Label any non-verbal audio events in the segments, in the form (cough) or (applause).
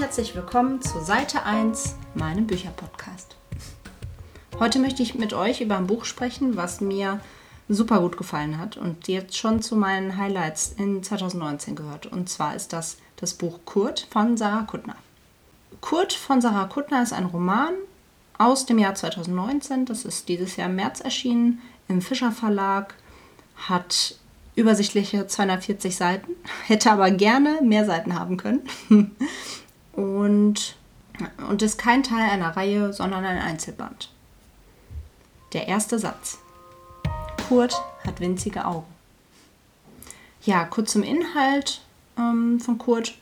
herzlich willkommen zu Seite 1, meinem Bücherpodcast. Heute möchte ich mit euch über ein Buch sprechen, was mir super gut gefallen hat und jetzt schon zu meinen Highlights in 2019 gehört. Und zwar ist das das Buch Kurt von Sarah Kuttner. Kurt von Sarah Kuttner ist ein Roman aus dem Jahr 2019. Das ist dieses Jahr im März erschienen im Fischer Verlag, hat übersichtliche 240 Seiten, (laughs) hätte aber gerne mehr Seiten haben können. (laughs) und, und ist kein Teil einer Reihe, sondern ein Einzelband. Der erste Satz. Kurt hat winzige Augen. Ja, kurz zum Inhalt ähm, von Kurt.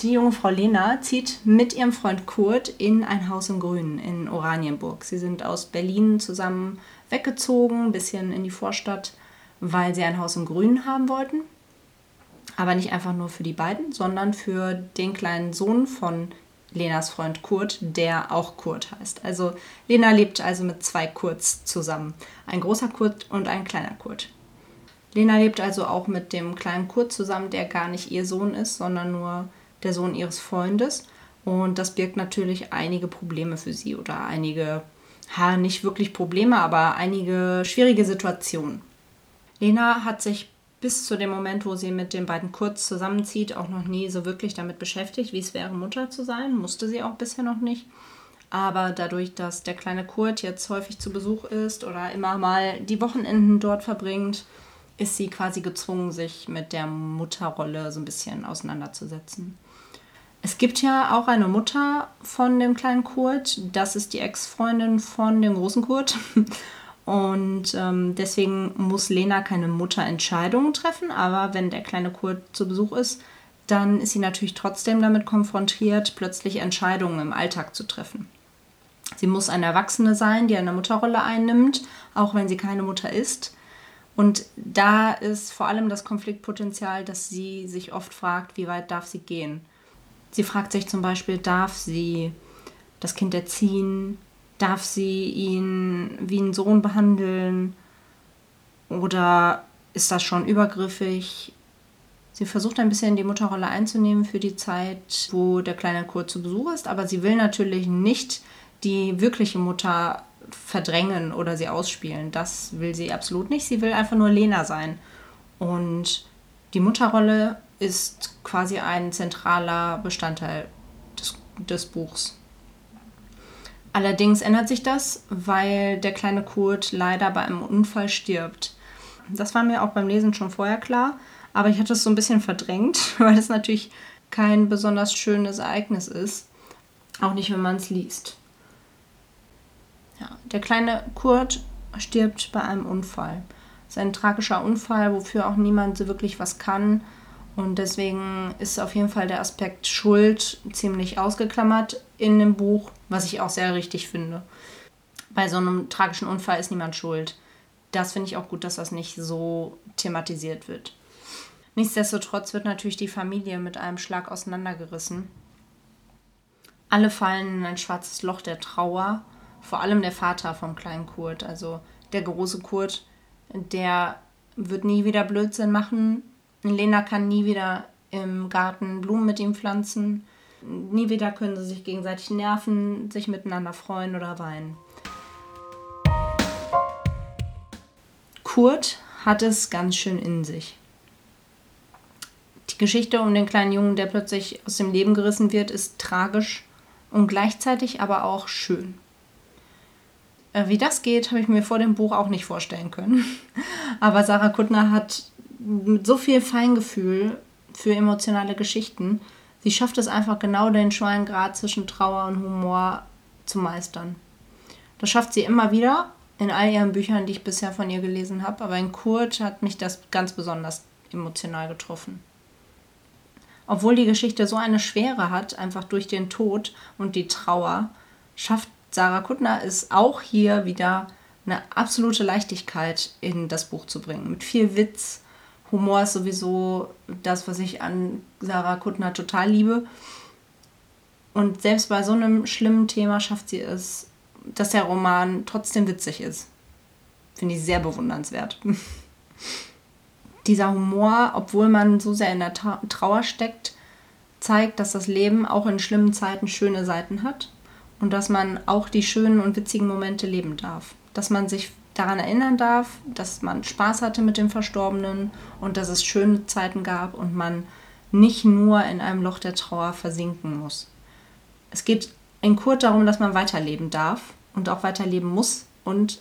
Die junge Frau Lena zieht mit ihrem Freund Kurt in ein Haus im Grünen in Oranienburg. Sie sind aus Berlin zusammen weggezogen, ein bisschen in die Vorstadt weil sie ein Haus im Grünen haben wollten. Aber nicht einfach nur für die beiden, sondern für den kleinen Sohn von Lenas Freund Kurt, der auch Kurt heißt. Also Lena lebt also mit zwei Kurts zusammen. Ein großer Kurt und ein kleiner Kurt. Lena lebt also auch mit dem kleinen Kurt zusammen, der gar nicht ihr Sohn ist, sondern nur der Sohn ihres Freundes. Und das birgt natürlich einige Probleme für sie oder einige, ha, nicht wirklich Probleme, aber einige schwierige Situationen. Lena hat sich bis zu dem Moment, wo sie mit den beiden Kurz zusammenzieht, auch noch nie so wirklich damit beschäftigt, wie es wäre, Mutter zu sein. Musste sie auch bisher noch nicht. Aber dadurch, dass der kleine Kurt jetzt häufig zu Besuch ist oder immer mal die Wochenenden dort verbringt, ist sie quasi gezwungen, sich mit der Mutterrolle so ein bisschen auseinanderzusetzen. Es gibt ja auch eine Mutter von dem kleinen Kurt. Das ist die Ex-Freundin von dem großen Kurt. Und ähm, deswegen muss Lena keine Mutterentscheidungen treffen. Aber wenn der kleine Kurt zu Besuch ist, dann ist sie natürlich trotzdem damit konfrontiert, plötzlich Entscheidungen im Alltag zu treffen. Sie muss eine Erwachsene sein, die eine Mutterrolle einnimmt, auch wenn sie keine Mutter ist. Und da ist vor allem das Konfliktpotenzial, dass sie sich oft fragt, wie weit darf sie gehen. Sie fragt sich zum Beispiel, darf sie das Kind erziehen? Darf sie ihn wie einen Sohn behandeln? Oder ist das schon übergriffig? Sie versucht ein bisschen die Mutterrolle einzunehmen für die Zeit, wo der kleine Kurt zu Besuch ist, aber sie will natürlich nicht die wirkliche Mutter verdrängen oder sie ausspielen. Das will sie absolut nicht. Sie will einfach nur Lena sein. Und die Mutterrolle ist quasi ein zentraler Bestandteil des, des Buchs. Allerdings ändert sich das, weil der kleine Kurt leider bei einem Unfall stirbt. Das war mir auch beim Lesen schon vorher klar, aber ich hatte es so ein bisschen verdrängt, (laughs) weil es natürlich kein besonders schönes Ereignis ist. Auch nicht, wenn man es liest. Ja, der kleine Kurt stirbt bei einem Unfall. Es ist ein tragischer Unfall, wofür auch niemand so wirklich was kann. Und deswegen ist auf jeden Fall der Aspekt Schuld ziemlich ausgeklammert in dem Buch, was ich auch sehr richtig finde. Bei so einem tragischen Unfall ist niemand schuld. Das finde ich auch gut, dass das nicht so thematisiert wird. Nichtsdestotrotz wird natürlich die Familie mit einem Schlag auseinandergerissen. Alle fallen in ein schwarzes Loch der Trauer, vor allem der Vater vom kleinen Kurt, also der große Kurt, der wird nie wieder Blödsinn machen, Lena kann nie wieder im Garten Blumen mit ihm pflanzen. Nie wieder können sie sich gegenseitig nerven, sich miteinander freuen oder weinen. Kurt hat es ganz schön in sich. Die Geschichte um den kleinen Jungen, der plötzlich aus dem Leben gerissen wird, ist tragisch und gleichzeitig aber auch schön. Äh, wie das geht, habe ich mir vor dem Buch auch nicht vorstellen können. (laughs) Aber Sarah Kuttner hat so viel Feingefühl für emotionale Geschichten. Sie schafft es einfach genau den schmalen Grad zwischen Trauer und Humor zu meistern. Das schafft sie immer wieder in all ihren Büchern, die ich bisher von ihr gelesen habe, aber in Kurt hat mich das ganz besonders emotional getroffen. Obwohl die Geschichte so eine Schwere hat, einfach durch den Tod und die Trauer, schafft Sarah Kuttner es auch hier wieder eine absolute Leichtigkeit in das Buch zu bringen. Mit viel Witz, Humor ist sowieso das, was ich an Sarah Kuttner total liebe. Und selbst bei so einem schlimmen Thema schafft sie es, dass der Roman trotzdem witzig ist. Finde ich sehr bewundernswert. (laughs) Dieser Humor, obwohl man so sehr in der Trauer steckt, zeigt, dass das Leben auch in schlimmen Zeiten schöne Seiten hat und dass man auch die schönen und witzigen Momente leben darf. Dass man sich daran erinnern darf, dass man Spaß hatte mit dem Verstorbenen und dass es schöne Zeiten gab und man nicht nur in einem Loch der Trauer versinken muss. Es geht in Kurt darum, dass man weiterleben darf und auch weiterleben muss und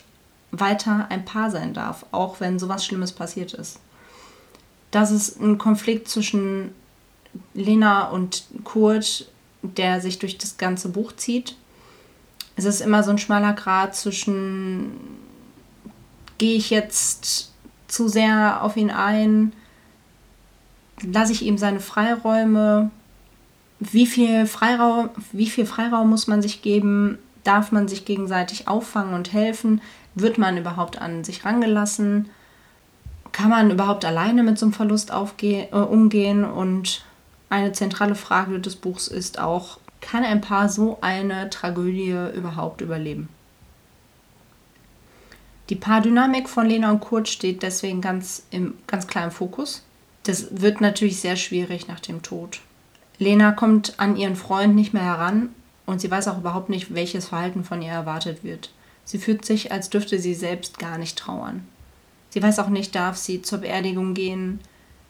weiter ein Paar sein darf, auch wenn sowas Schlimmes passiert ist. Das ist ein Konflikt zwischen Lena und Kurt, der sich durch das ganze Buch zieht. Es ist immer so ein schmaler Grad zwischen gehe ich jetzt zu sehr auf ihn ein, lasse ich ihm seine Freiräume, wie viel Freiraum, wie viel Freiraum muss man sich geben, darf man sich gegenseitig auffangen und helfen, wird man überhaupt an sich rangelassen, kann man überhaupt alleine mit so einem Verlust aufge äh, umgehen? Und eine zentrale Frage des Buchs ist auch, kann ein Paar so eine Tragödie überhaupt überleben? Die Paardynamik von Lena und Kurt steht deswegen ganz, im, ganz klar im Fokus. Das wird natürlich sehr schwierig nach dem Tod. Lena kommt an ihren Freund nicht mehr heran und sie weiß auch überhaupt nicht, welches Verhalten von ihr erwartet wird. Sie fühlt sich, als dürfte sie selbst gar nicht trauern. Sie weiß auch nicht, darf sie zur Beerdigung gehen?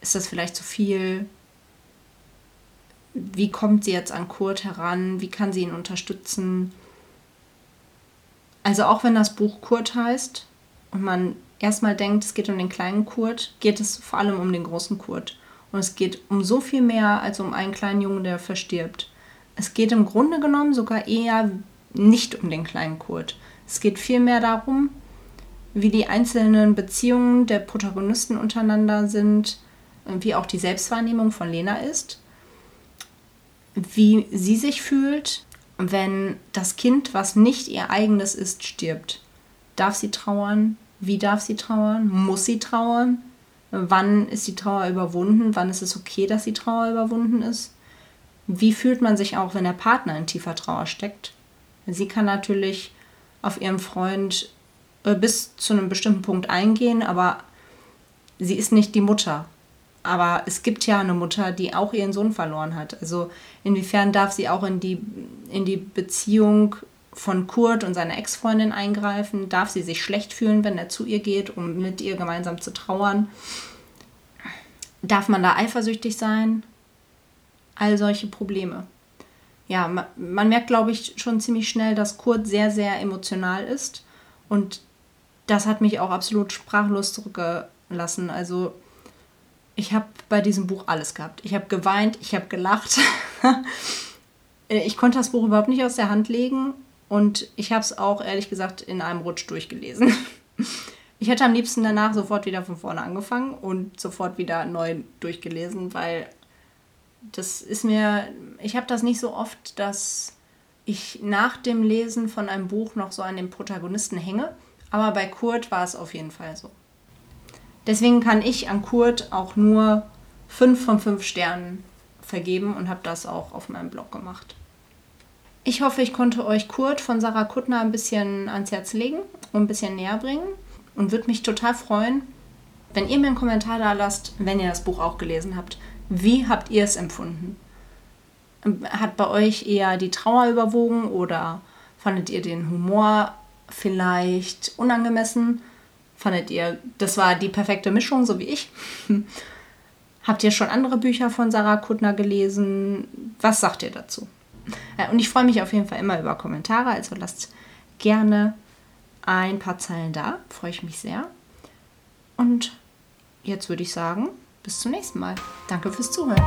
Ist das vielleicht zu viel? Wie kommt sie jetzt an Kurt heran? Wie kann sie ihn unterstützen? Also auch wenn das Buch Kurt heißt und man erstmal denkt, es geht um den kleinen Kurt, geht es vor allem um den großen Kurt. Und es geht um so viel mehr als um einen kleinen Jungen, der verstirbt. Es geht im Grunde genommen sogar eher nicht um den kleinen Kurt. Es geht vielmehr darum, wie die einzelnen Beziehungen der Protagonisten untereinander sind, wie auch die Selbstwahrnehmung von Lena ist, wie sie sich fühlt, wenn das Kind, was nicht ihr eigenes ist, stirbt? Darf sie trauern? Wie darf sie trauern? Muss sie trauern? Wann ist die Trauer überwunden? Wann ist es okay, dass die Trauer überwunden ist? Wie fühlt man sich auch, wenn der Partner in tiefer Trauer steckt? Sie kann natürlich auf ihren Freund äh, bis zu einem bestimmten Punkt eingehen, aber sie ist nicht die Mutter. Aber es gibt ja eine Mutter, die auch ihren Sohn verloren hat. Also inwiefern darf sie auch in die, in die Beziehung von Kurt und seiner Ex-Freundin eingreifen? Darf sie sich schlecht fühlen, wenn er zu ihr geht, um mit ihr gemeinsam zu trauern? Darf man da eifersüchtig sein? All solche Probleme. Ja, man, man merkt, glaube ich, schon ziemlich schnell, dass Kurt sehr, sehr emotional ist. Und das hat mich auch absolut sprachlos zurückgelassen. Also ich habe bei diesem Buch alles gehabt. Ich habe geweint, ich habe gelacht. (laughs) ich konnte das Buch überhaupt nicht aus der Hand legen und ich habe es auch ehrlich gesagt in einem Rutsch durchgelesen. (laughs) Ich hätte am liebsten danach sofort wieder von vorne angefangen und sofort wieder neu durchgelesen, weil das ist mir, ich habe das nicht so oft, dass ich nach dem Lesen von einem Buch noch so an den Protagonisten hänge, aber bei Kurt war es auf jeden Fall so. Deswegen kann ich an Kurt auch nur 5 von 5 Sternen vergeben und habe das auch auf meinem Blog gemacht. Ich hoffe, ich konnte euch Kurt von Sarah Kuttner ein bisschen ans Herz legen und ein bisschen näher bringen und würde mich total freuen, wenn ihr mir einen Kommentar da lasst, wenn ihr das Buch auch gelesen habt. Wie habt ihr es empfunden? Hat bei euch eher die Trauer überwogen oder fandet ihr den Humor vielleicht unangemessen? Fandet ihr, das war die perfekte Mischung, so wie ich? (laughs) Habt ihr schon andere Bücher von Sarah Kuttner gelesen? Was sagt ihr dazu? Äh, und ich freue mich auf jeden Fall immer über Kommentare, also lasst gerne ein paar Zeilen da. Freue ich mich sehr. Und jetzt würde ich sagen, bis zum nächsten Mal. Danke fürs Zuhören.